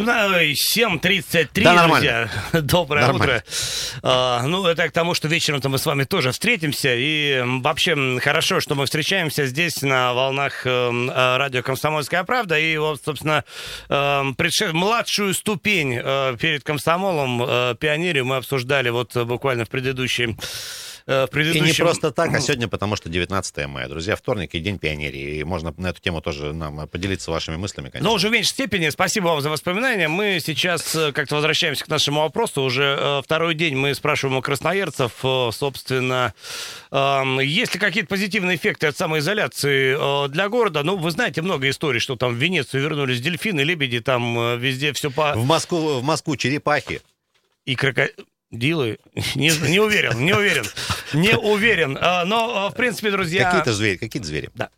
7.33, Да, друзья. Доброе Нормально. утро. А, ну, это к тому, что вечером-то мы с вами тоже встретимся. И вообще хорошо, что мы встречаемся здесь на волнах эм, э, радио «Комсомольская правда». И вот, собственно, эм, предше- младшую ступень э, перед комсомолом, э, пионерию мы обсуждали вот э, буквально в предыдущем... э, В И предыдущем... не просто так, а сегодня, потому что 19 мая. Друзья, вторник и День пионерии. И можно на эту тему тоже нам поделиться вашими мыслями, конечно. Но уже в меньшей степени. Спасибо вам за воспоминания. Мы сейчас э, как-то возвращаемся к нашему вопросу. Уже э, второй день мы спрашиваем у красноярцев, э, собственно, эм, есть ли какие-то позитивные эффекты от самоизоляции э, для города. Ну, вы знаете много историй, что там в Венецию вернулись дельфины, лебеди, там э, везде все по... В Москву, в Москву черепахи. И крокодилы. Не, не уверен, не уверен. Не уверен. А, Но, э, в принципе, друзья... Какие-то звери, какие-то звери. Да.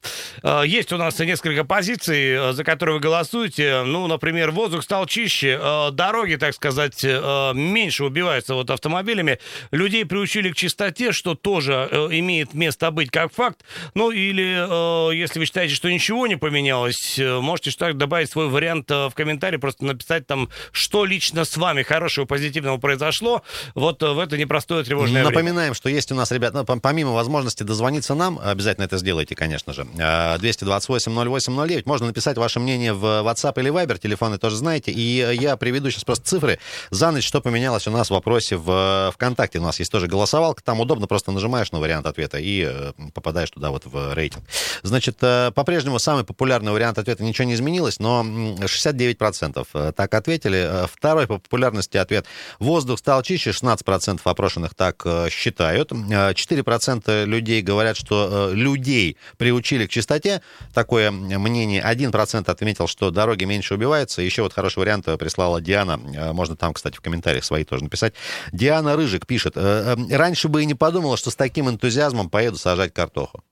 Э, Есть у нас несколько позиций, за которые вы голосуете. Ну, например, воздух стал чище, дороги, так сказать, меньше убиваются вот автомобилями. Людей приучили к чистоте, что тоже имеет место быть как факт. Ну, или если вы считаете, что ничего не поменялось, можете что добавить свой вариант в комментарии, просто написать там, что лично с вами хорошего, позитивного произошло вот э, в это непростое тревожное. Напоминаем, что есть у нас, ребят, ну, пом- помимо возможности дозвониться нам, обязательно это сделайте, конечно же, э, 228-08-09, можно написать ваше мнение в WhatsApp или Viber, телефоны тоже знаете, и э, я приведу сейчас просто цифры за ночь, что поменялось у нас в вопросе в э, ВКонтакте. У нас есть тоже голосовалка, там удобно, просто нажимаешь на вариант ответа и э, попадаешь туда вот в рейтинг. Значит, э, по-прежнему самый популярный вариант ответа ничего не изменилось, но м, 69% э, так ответили. Э, Второй по популярности ответ «Воздух стал чище», 16% опрошенных так э, считают. Э, 4% людей говорят, что э, людей приучили к чистоте. Такое мнение. 1% отметил, что дороги меньше убиваются. Еще вот хороший вариант э, прислала Диана. Э, Можно там, кстати, в комментариях свои тоже написать. Диана Рыжик пишет. «Э, э, Раньше бы и не подумала, что с таким энтузиазмом поеду сажать картоху.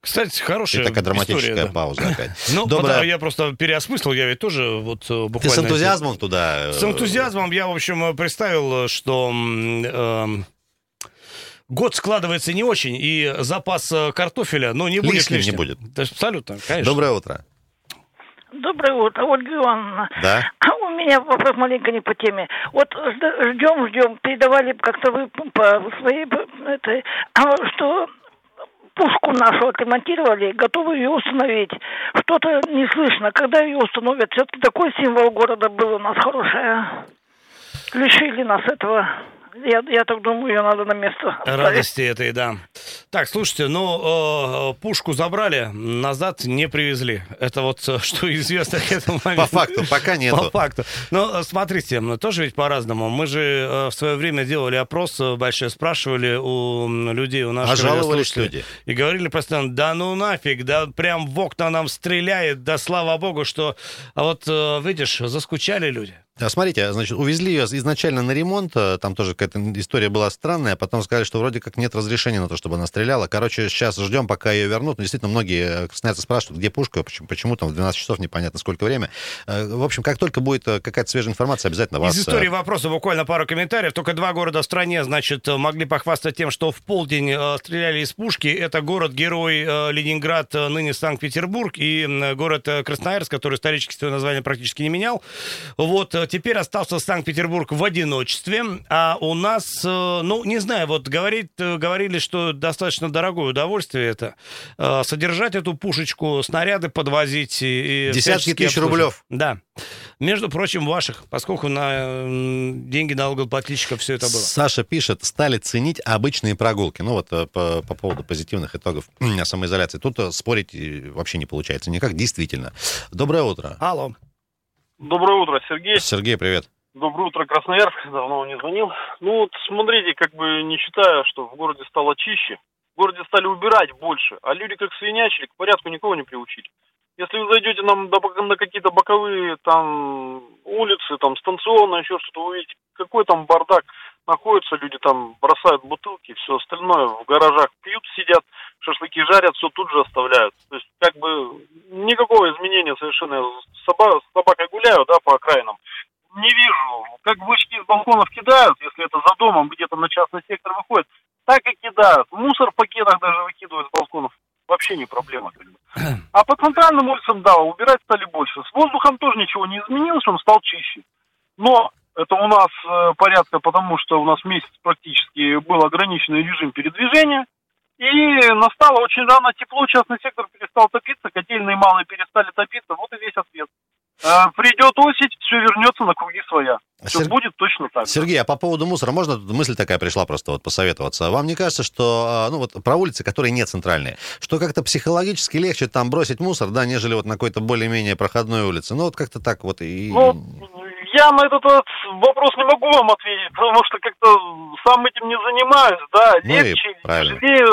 Кстати, хорошая И такая драматическая история, да. пауза опять. Ну, Доброе- я просто переосмыслил, я ведь тоже вот э, Ты буквально... с энтузиазмом туда? э, С энтузиазмом я, в общем, э, представил, э, что эм, год складывается не очень, и запас э, картофеля, ну, не будет Лишним не будет. Да, абсолютно, конечно. Доброе утро. Доброе утро, Ольга Ивановна. Да? У меня вопрос маленько не по теме. Вот ждем, ждем, передавали как-то вы по своей а что пушку нашу отремонтировали, готовы ее установить. Что-то не слышно, когда ее установят. Все-таки такой символ города был у нас хороший. а. Лишили нас этого. Я, я так думаю, ее надо на место. Радости этой, да. Так, слушайте, ну, э, пушку забрали, назад не привезли. Это вот э, что известно к этому По моменту. факту, пока По нету. факту. Ну, э, смотрите, тоже ведь по-разному. Мы же э, в свое время делали опрос большой, спрашивали у людей, у наших А люди. И говорили постоянно, да ну нафиг, да прям в окна нам стреляет, да слава богу, что... А вот, видишь, заскучали люди. А Смотрите, значит, увезли ее изначально на ремонт, э, там тоже какая-то история была странная, а потом сказали, что вроде как нет разрешения на то, чтобы она стреляла. Короче, сейчас ждем, пока ее вернут. Но действительно, многие э, красноярцы спрашивают, где пушка, почему, почему там в 12 часов непонятно сколько время. Э, В общем, как только будет э, какая-то свежая информация, обязательно вас... Из э, истории вопроса буквально пару комментариев. Только два города в стране, значит, могли похвастать тем, что в полдень э, стреляли из пушки. Это город-герой э, Ленинград, э, ныне Санкт-Петербург, и город э, Красноярск, который исторически свое название практически не менял. Вот, э, теперь остался Санкт-Петербург в одиночестве, а у нас, э, ну, не знаю, вот говорит, э, говорили, что достаточно дорогое удовольствие это, э, содержать эту пушечку, снаряды подвозить и... Десятки тысяч обслуживать. рублев. Да. Между прочим, ваших, поскольку на деньги налогоплательщиков все это было. Саша пишет, стали ценить обычные прогулки. Ну вот по, по поводу позитивных итогов самоизоляции. Тут спорить вообще не получается никак, действительно. Доброе утро. Алло. Доброе утро, Сергей. Сергей, привет. Доброе утро, Красноярск. Давно не звонил. Ну вот смотрите, как бы не считая, что в городе стало чище, в городе стали убирать больше, а люди как свинячили, к порядку никого не приучили. Если вы зайдете нам на какие-то боковые там улицы, там станционные, еще что-то, увидите, какой там бардак находится, люди там бросают бутылки, все остальное, в гаражах пьют, сидят, шашлыки жарят, все тут же оставляют. То есть, как бы, никакого изменения совершенно. С, соба- с собакой гуляю, да, по окраинам, не вижу. Как вышки из балконов кидают, если это за домом где-то на частный сектор выходит, так и кидают. Мусор в пакетах даже выкидывают с балконов. Вообще не проблема. А по центральным улицам, да, убирать стали больше. С воздухом тоже ничего не изменилось, он стал чище. Но это у нас э, порядка, потому что у нас месяц практически был ограниченный режим передвижения. И настало очень рано тепло, частный сектор перестал топиться, котельные малые перестали топиться, вот и весь ответ. Э, придет осень, все вернется на круги своя. Все Сер- будет точно так. Сергей, а по поводу мусора, можно тут мысль такая пришла просто вот посоветоваться? Вам не кажется, что, а, ну вот про улицы, которые не центральные, что как-то психологически легче там бросить мусор, да, нежели вот на какой-то более-менее проходной улице? Ну вот как-то так вот и... Ну, я на этот вот вопрос не могу вам ответить, потому что как-то сам этим не занимаюсь, да, Ну легче, тяжелее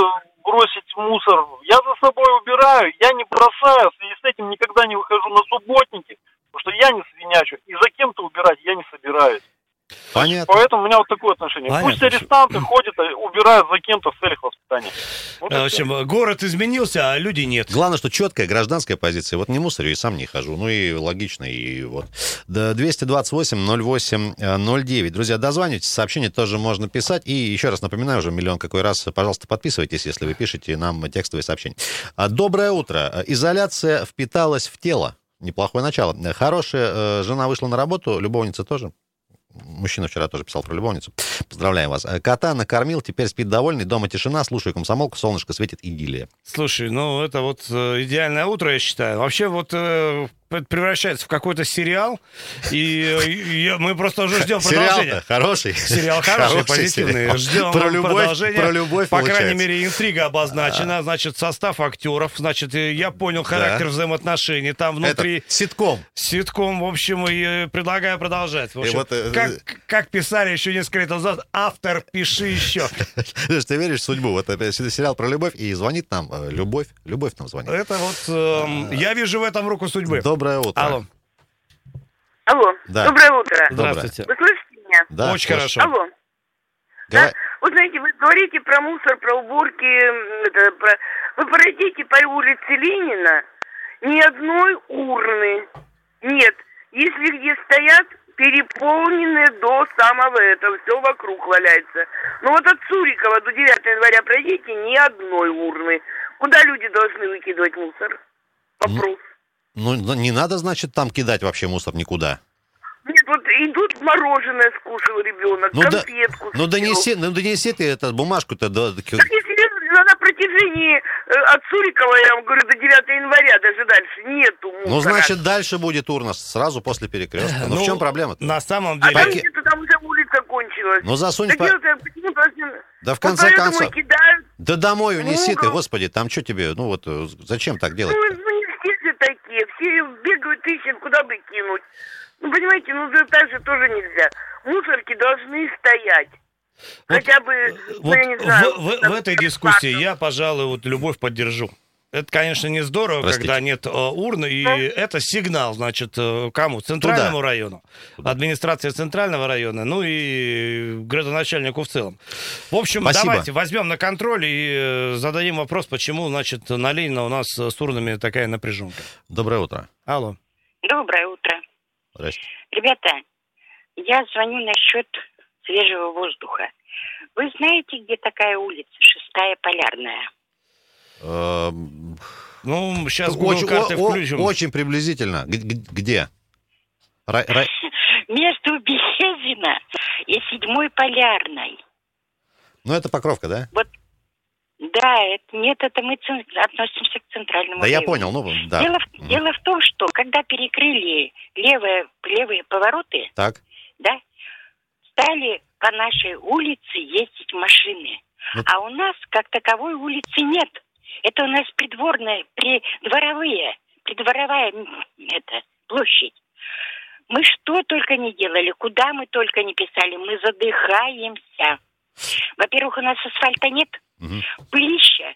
бросить мусор. Я за собой убираю, я не бросаю, в связи с этим никогда не выхожу на субботники, потому что я не свинячу, и за кем-то убирать я не собираюсь. Понятно. Поэтому у меня вот такое отношение. Понятно. Пусть арестанты ходят, и убирают за кем-то в целях воспитания. Вот В общем, город изменился, а людей нет. Главное, что четкая гражданская позиция. Вот не мусорю и сам не хожу. Ну и логично, и вот. Да, 228-08-09. Друзья, дозванивайтесь, сообщение тоже можно писать. И еще раз напоминаю уже миллион какой раз, пожалуйста, подписывайтесь, если вы пишете нам текстовые сообщения. А, Доброе утро. Изоляция впиталась в тело. Неплохое начало. Хорошая э, жена вышла на работу, любовница тоже. Мужчина вчера тоже писал про любовницу. Поздравляем вас. Э, Кота накормил, теперь спит довольный, дома тишина, слушаю комсомолку, солнышко светит, идиллия. Слушай, ну это вот э, идеальное утро, я считаю. Вообще вот э, превращается в какой-то сериал, и э, я- мы просто уже ждем продолжения. Сериал-то хороший. Сериал хороший, позитивный. сериал. Ждем про любовь, продолжения. Про любовь, По крайней получается. мере, интрига обозначена. Значит, состав актеров. Значит, э, я понял характер взаимоотношений. Там внутри Это ситком. ситком, в общем, и э, предлагаю продолжать. В общем, вот, э, как, как писали еще несколько лет назад, автор, пиши еще. Ты веришь в судьбу? Вот опять сериал про любовь, и звонит нам э, Любовь. Любовь нам звонит. Это вот, эм, я вижу в этом руку судьбы. Доброе утро. Алло, Алло, Да. доброе утро. Доброе. здравствуйте. Вы слышите меня? Да, Очень хорошо. Алло. Говори- Вот знаете, вы говорите про мусор, про уборки. это, про- Вы пройдите по улице Ленина, ни одной урны нет. Если где стоят, переполнены до самого этого, все вокруг валяется. Но вот от Цурикова до 9 января пройдите, ни одной урны. Куда люди должны выкидывать мусор? Вопрос. Ну, ну, не надо, значит, там кидать вообще мусор никуда. Нет, вот идут мороженое скушал ребенок, Ну, да, конфетку ну, съел. донеси, ну, донеси ты эту бумажку-то до... Так если на, на протяжении э, от Сурикова, я вам говорю, до 9 января, даже дальше, нету мусора. Ну, значит, дальше будет урна сразу после перекрестка. Ну, в чем проблема-то? На самом А деле... там Паки- где-то там уже улица кончилась. Ну, засунь... Так по- дело-то почему должны... Да в Вот конце поэтому концов... Да домой унеси ты, господи, там что тебе, ну вот, э, зачем так делать? Ну, ну, не все же все бегают, ищут, куда бы кинуть. Ну, понимаете, ну, так же тоже нельзя. Мусорки должны стоять. Вот, Хотя бы, ну, Вот я не знаю. в, в- в этой дискуссии я, пожалуй, вот любовь поддержу. Это, конечно, не здорово, Простите. когда нет э, урны, и это сигнал, значит, э, кому? Центральному району, администрации Центрального района, ну и градоначальнику в целом. В общем, Спасибо. давайте возьмем на контроль и э, зададим вопрос, почему, значит, на Ленина у нас с урнами такая напряженка. Доброе утро. Алло. Доброе утро. Здрасте. Ребята, я звоню насчет свежего воздуха. Вы знаете, где такая улица? Шестая Полярная. Ну, сейчас Google Очень, карты о- включим. очень приблизительно. Где? Ра- ра- Между Березина и Седьмой Полярной. Ну, это Покровка, да? Да, это, нет, это мы цен- относимся к центральному Да я району. понял, ну, да. Дело, в- Мгм. дело в том, что когда перекрыли левые, левые повороты, Так. да, стали по нашей улице ездить машины. Ну- А у нас как таковой улицы нет. Это у нас придворная, придворовые, придворовая это, площадь. Мы что только не делали, куда мы только не писали, мы задыхаемся. Во-первых, у нас асфальта нет, Мгм. пылища.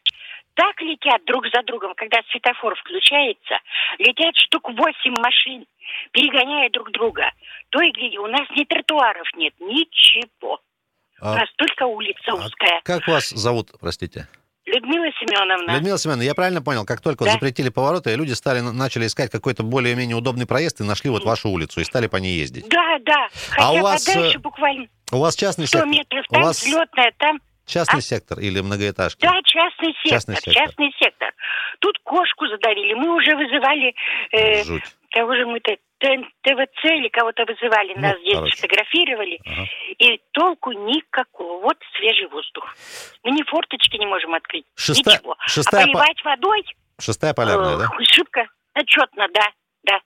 Так летят друг за другом, когда светофор включается, летят штук восемь машин, перегоняя друг друга. То и гляди, у нас ни тротуаров нет, ничего. У А, нас только улица а узкая. как вас зовут, простите? Людмила Семеновна. Людмила Семеновна, я правильно понял, как только вот Да. запретили повороты, люди стали, начали искать какой-то более-менее удобный проезд и нашли вот вашу улицу и стали по ней ездить. Да, да. А Хотя у вас, подальше э, буквально. У вас частный 100 сектор? метров У там, вас взлетная там. частный А? сектор или многоэтажки? Да, частный сектор, Частный частный сектор. сектор. Тут кошку задавили. Мы уже вызывали э, Жуть. того же мы ТВЦ или кого-то вызывали, Ну, нас здесь короче. фотографировали, Ага. и толку никакого. Вот свежий воздух. Мы ни форточки не можем открыть, Шеста- ничего. шестая а по- поливать водой Шестая полярная, э, да? шибко, отчетно, да, да.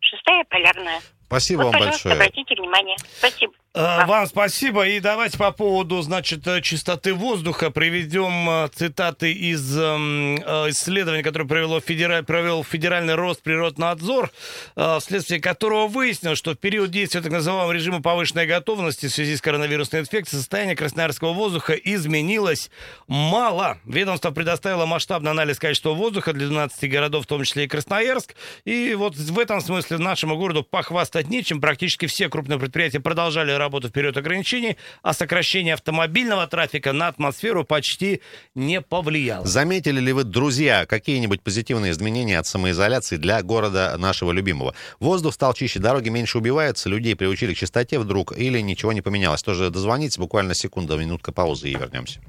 Шестая полярная. Спасибо вот, вам большое. обратите внимание. Спасибо. Э, Вам спасибо. И давайте по поводу, значит, э, чистоты воздуха приведем э, цитаты из эм, исследования, которое провело федераль, провел Федеральный Росприроднадзор, вследствие которого выяснилось, что в период действия так называемого режима повышенной готовности в связи с коронавирусной инфекцией состояние красноярского воздуха изменилось мало. Ведомство предоставило масштабный анализ качества воздуха для 12 городов, в том числе и Красноярск. И вот в этом смысле нашему городу похвастать нечем. Практически все крупные предприятия продолжали работу в период ограничений, а сокращение автомобильного трафика на атмосферу почти не повлияло. Заметили ли вы, друзья, какие-нибудь позитивные изменения от самоизоляции для города нашего любимого? Воздух стал чище, дороги меньше убиваются, людей приучили к чистоте вдруг или ничего не поменялось? Тоже дозвонитесь, буквально секунда, минутка паузы и вернемся.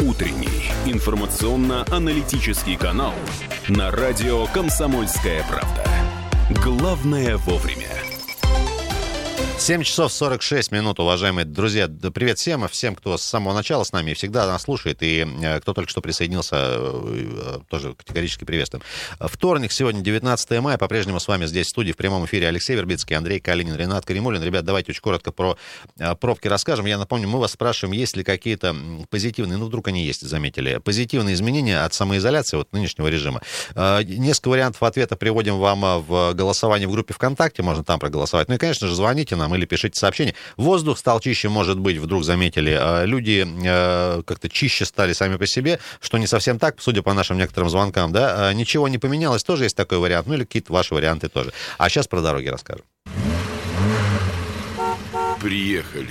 Утренний информационно-аналитический канал на радио «Комсомольская правда». Главное вовремя. 7 часов 46 минут, уважаемые друзья. Привет всем, всем, кто с самого начала с нами всегда нас слушает, и э, кто только что присоединился, э, тоже категорически приветствуем. Вторник, сегодня 19 мая, по-прежнему с вами здесь в студии в прямом эфире Алексей Вербицкий, Андрей Калинин, Ренат Каримулин. Ребят, давайте очень коротко про э, пробки расскажем. Я напомню, мы вас спрашиваем, есть ли какие-то позитивные, ну вдруг они есть, заметили, позитивные изменения от самоизоляции, вот нынешнего режима. Э, Несколько вариантов ответа приводим вам э, в голосовании в группе ВКонтакте, можно там проголосовать. Ну и, конечно же, звоните нам или пишите сообщение. Воздух стал чище, может быть, вдруг заметили. Э, Люди э, как-то чище стали сами по себе, что не совсем так, судя по нашим некоторым звонкам, да. Э, Ничего не поменялось, тоже есть такой вариант, ну или какие-то ваши варианты тоже. А сейчас про дороги расскажем. Приехали.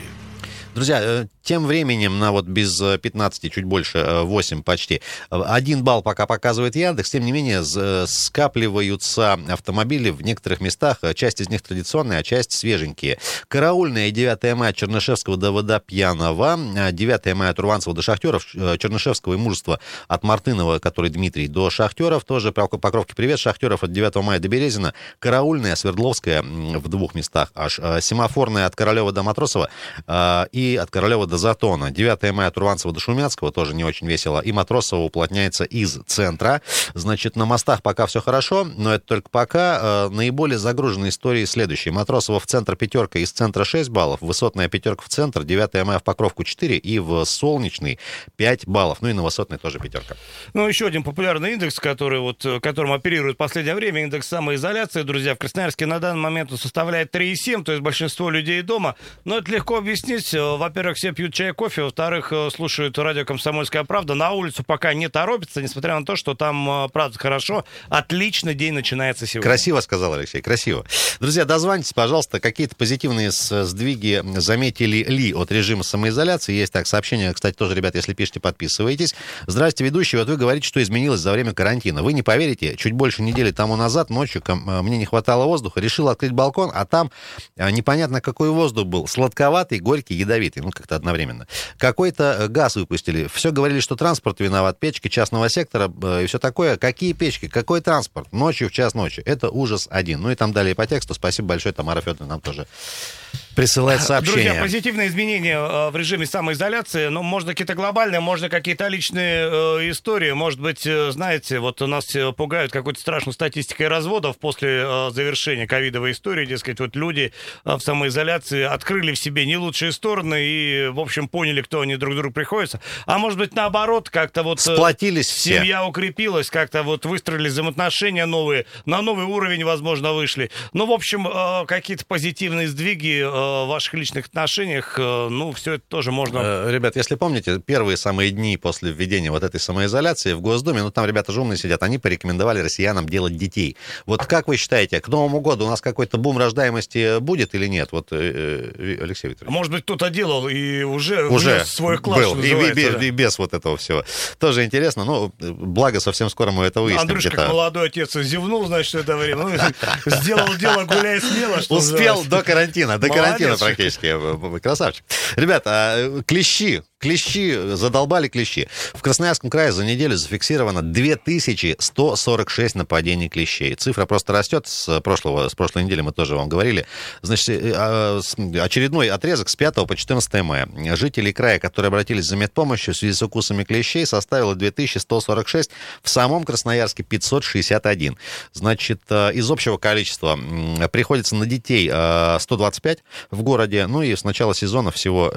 Друзья, э, тем временем на вот без э, 15, чуть больше, э, 8 почти, э, один балл пока показывает Яндекс, тем не менее э, скапливаются автомобили в некоторых местах, э, часть из них традиционные, а часть свеженькие. Караульная и 9 мая Чернышевского до Водопьянова, э, 9 мая от до Шахтеров, э, Чернышевского и Мужества от Мартынова, который Дмитрий, до Шахтеров, тоже по Покровке привет, Шахтеров от 9 мая до Березина, Караульная, Свердловская в двух местах аж, э, Семафорная от Королева до Матросова э, и от Королева до Затона. 9 мая от Урванцева до Шумяцкого, тоже не очень весело. И Матросова уплотняется из центра. Значит, на мостах пока все хорошо, но это только пока. Э, Наиболее загруженные истории следующие. Матросова в центр пятерка, из центра 6 баллов. Высотная пятерка в центр, 9 мая в Покровку 4 и в Солнечный 5 баллов. Ну и на Высотной тоже пятерка. Ну, еще один популярный индекс, который вот, э, которым оперирует в последнее время, индекс самоизоляции, друзья, в Красноярске на данный момент составляет 3,7, то есть большинство людей дома. Но это легко объяснить. Э, Во-первых, все пьют чай, кофе, во-вторых, э, слушают радио «Комсомольская правда». На улицу пока не торопятся, несмотря на то, что там, э, правда, хорошо. Отличный день начинается сегодня. Красиво сказал Алексей, красиво. Друзья, дозвонитесь, пожалуйста, какие-то позитивные сдвиги заметили ли от режима самоизоляции. Есть так, сообщение, кстати, тоже, ребят, если пишете, подписывайтесь. Здравствуйте, ведущий, вот вы говорите, что изменилось за время карантина. Вы не поверите, чуть больше недели тому назад ночью э, мне не хватало воздуха, решил открыть балкон, а там непонятно какой воздух был, сладковатый, горький, ядовитый, ну как-то одновременно. Какой-то э, газ выпустили. Все говорили, что транспорт виноват, печки частного сектора э, и все такое. Какие печки, какой транспорт? Ночью в час ночи. Это ужас один. Ну и там далее по тексту. Спасибо большое, Тамара Федоровна нам тоже присылает сообщение. Друзья, позитивные изменения э, в режиме самоизоляции, ну, можно какие-то глобальные, можно какие-то личные э, истории. Может быть, э, знаете, вот нас э, пугают какой-то страшной статистикой разводов после завершения ковидовой истории. Дескать, вот люди в самоизоляции открыли в себе не лучшие стороны и, в общем, поняли, кто они друг другу приходятся. А может быть, наоборот, как-то вот... Сплотились все. Семья укрепилась, как-то вот выстроили взаимоотношения новые, на новый уровень, возможно, вышли. Ну, в общем, какие-то позитивные сдвиги в ваших личных отношениях, э, ну, все это тоже можно... Э, Ребят, если помните, первые самые дни после введения вот этой самоизоляции в Госдуме, ну там ребята же умные сидят, они порекомендовали россиянам делать детей. Вот как вы считаете, к Новому году у нас какой-то бум рождаемости будет или нет? Вот, э, э, Алексей Викторович. Может быть, кто-то делал и уже, Уже свой вклад, был, и, и да. и без вот этого всего. Тоже интересно, ну, благо совсем скоро мы это выясним. Андрюша, где-то. как молодой отец, зевнул, значит, это время. Ну, сделал дело, гуляй смело, Успел до карантина, до Карантина Молодец. практически. Красавчик. Ребята, а, клещи. Клещи, задолбали клещи. В Красноярском крае за неделю зафиксировано 2146 нападений клещей. Цифра просто растет. С, прошлого, с прошлой недели мы тоже вам говорили. Значит, э, а, очередной отрезок с 5 по 14 мая. Жителей края, которые обратились за медпомощью в связи с укусами клещей, составило 2146. В самом Красноярске 561. Значит, э, из общего количества приходится на детей э, 125 в городе. Ну и с начала сезона всего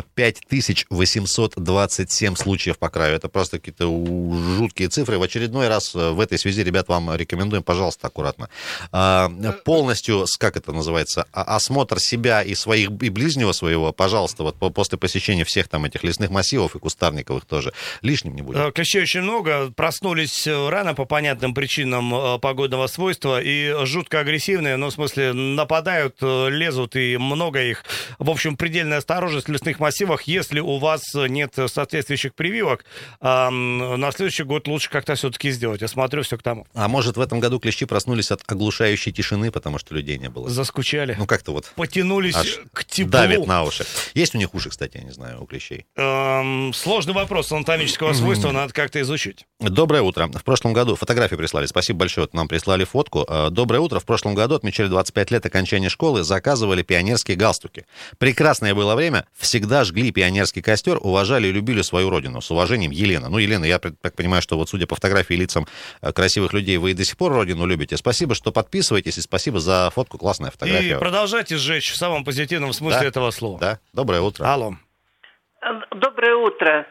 5827 случаев по краю. Это просто какие-то жуткие цифры. В очередной раз э, в этой связи, ребят, вам рекомендуем, пожалуйста, аккуратно. А, Полностью, с- как это называется, а- осмотр себя и своих и ближнего своего, пожалуйста, вот по- после посещения всех там этих лесных массивов и кустарниковых тоже лишним не будет. Э, Клещей очень много. Проснулись э, рано по понятным причинам э, погодного свойства и жутко агрессивные, ну, в смысле, нападают, э, лезут и много их. В общем, предельная осторожность в лесных массивах. Если у вас нет соответствующих прививок, а, на следующий год лучше как-то все-таки сделать. Я смотрю все к тому. А может, в этом году клещи проснулись от оглушающей тишины, потому что людей не было? Заскучали. Ну, как-то вот Потянулись аж к теплу. давит на уши. Есть у них уши, кстати, я не знаю, у клещей. Эм, сложный вопрос анатомического свойства, надо как-то изучить. Доброе утро. В прошлом году фотографию прислали. Спасибо большое, нам прислали фотку. Э, Доброе утро. В прошлом году отмечали 25 лет окончания школы, заказывали пионерские галстуки. Прекрасное было время. Всегда жгли пионерский костер, уважали и любили свою родину. С уважением, Елена. Ну, Елена, я так понимаю, что вот судя по фотографии и лицам э, красивых людей, вы и до сих пор родину любите. Спасибо, что подписываетесь, и спасибо за фотку. Классная И фотография. продолжайте сжечь в самом позитивном смысле Да. этого слова. Да, доброе утро. Алло. Доброе утро,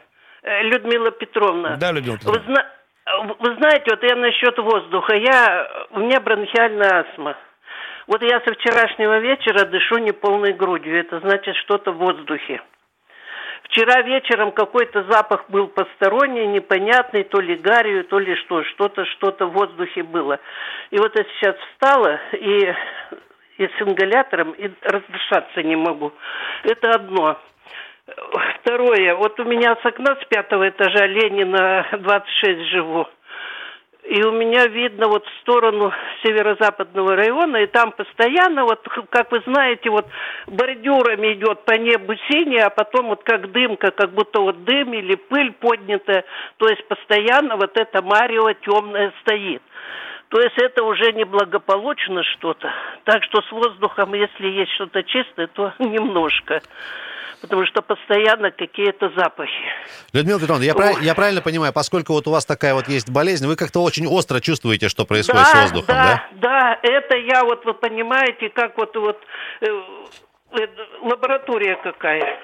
Э, Людмила Петровна. Да, Людмила Вы, Петровна. зна- вы знаете, вот я насчет воздуха. Я, у меня бронхиальная астма. Вот я со вчерашнего вечера дышу неполной грудью. Это значит что-то в воздухе. Вчера вечером какой-то запах был посторонний, непонятный, то ли гарью, то ли что, что-то, что-то в воздухе было. И вот я сейчас встала и, и с ингалятором и раздышаться не могу. Это одно. Второе, вот у меня с окна с пятого этажа Ленина 26 живу. И у меня видно вот в сторону северо-западного района, и там постоянно, вот, как вы знаете, вот бордюрами идет по небу синий, а потом вот как дымка, как будто вот дым или пыль поднятая, то есть постоянно вот это марево темное стоит. То есть это уже неблагополучно что-то. Так что с воздухом, если есть что-то чистое, то немножко. Потому что постоянно какие-то запахи. Людмила Петровна, я, прав- я правильно понимаю, поскольку вот у вас такая вот есть болезнь, вы как-то очень остро чувствуете, что происходит с воздухом, да? да? Да, это я вот, вы понимаете, как вот, вот э, лаборатория какая.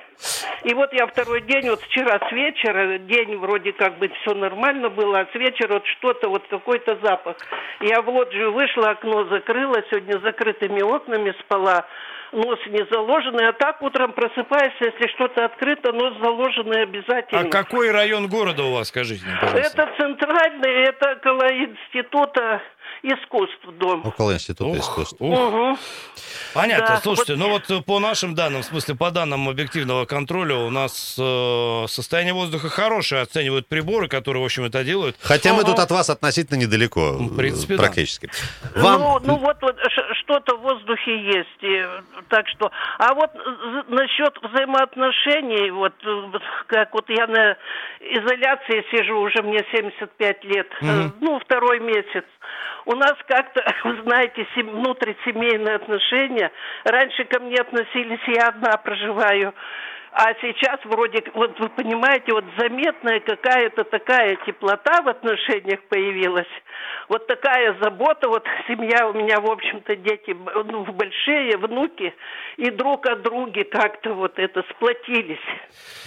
И вот я второй день, вот вчера с вечера, день вроде как бы все нормально было, а с вечера вот что-то, вот какой-то запах. Я в лоджию вышла, окно закрыла, сегодня закрытыми окнами спала, нос не заложенный, а так утром просыпаюсь, если что-то открыто, нос заложенный обязательно. А какой район города у вас, скажите мне, пожалуйста? Это центральный, это около института искусств дом. Около института Ух, искусств. ух. Угу. Понятно. Да, Слушайте, ну вот э, по нашим данным, в смысле по данным объективного контроля, у нас э, состояние воздуха хорошее, оценивают приборы, которые, в общем, это делают. Хотя мы тут от вас относительно недалеко, В принципе, э, да. практически. Вам... Ну, ну вот, вот что-то в воздухе есть. и, так что. А вот з- насчет взаимоотношений, вот э, вот как вот я на изоляции сижу, уже мне 75 лет, э, ну, второй месяц. У нас как-то, вы знаете, сем- внутрисемейные отношения. Раньше ко мне относились, я одна проживаю. А сейчас вроде, вот вы понимаете, вот заметная какая-то такая теплота в отношениях появилась. Вот такая забота, вот семья у меня, в общем-то, дети ну, большие, внуки, и друг о друге как-то вот это сплотились.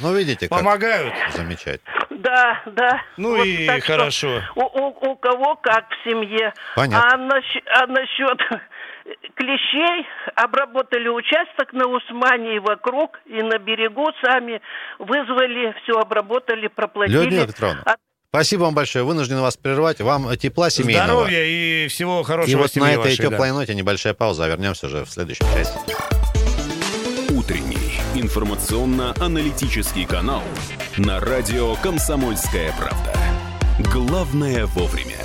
Ну, видите, как Помогают. замечательно. Да, да. Ну Вот и хорошо. У, у- у кого как в семье. Понятно. А, насч- а насчет клещей обработали участок на Усмане и вокруг, и на берегу сами вызвали, все обработали, проплатили. Людмила Петровна, А- спасибо вам большое. Вынужден вас прервать. Вам тепла семейного. Здоровья и всего хорошего И вот на этой вашей, да. теплой ноте небольшая пауза. Вернемся уже в следующем части. Утренний информационно-аналитический канал на радио «Комсомольская правда». Главное вовремя.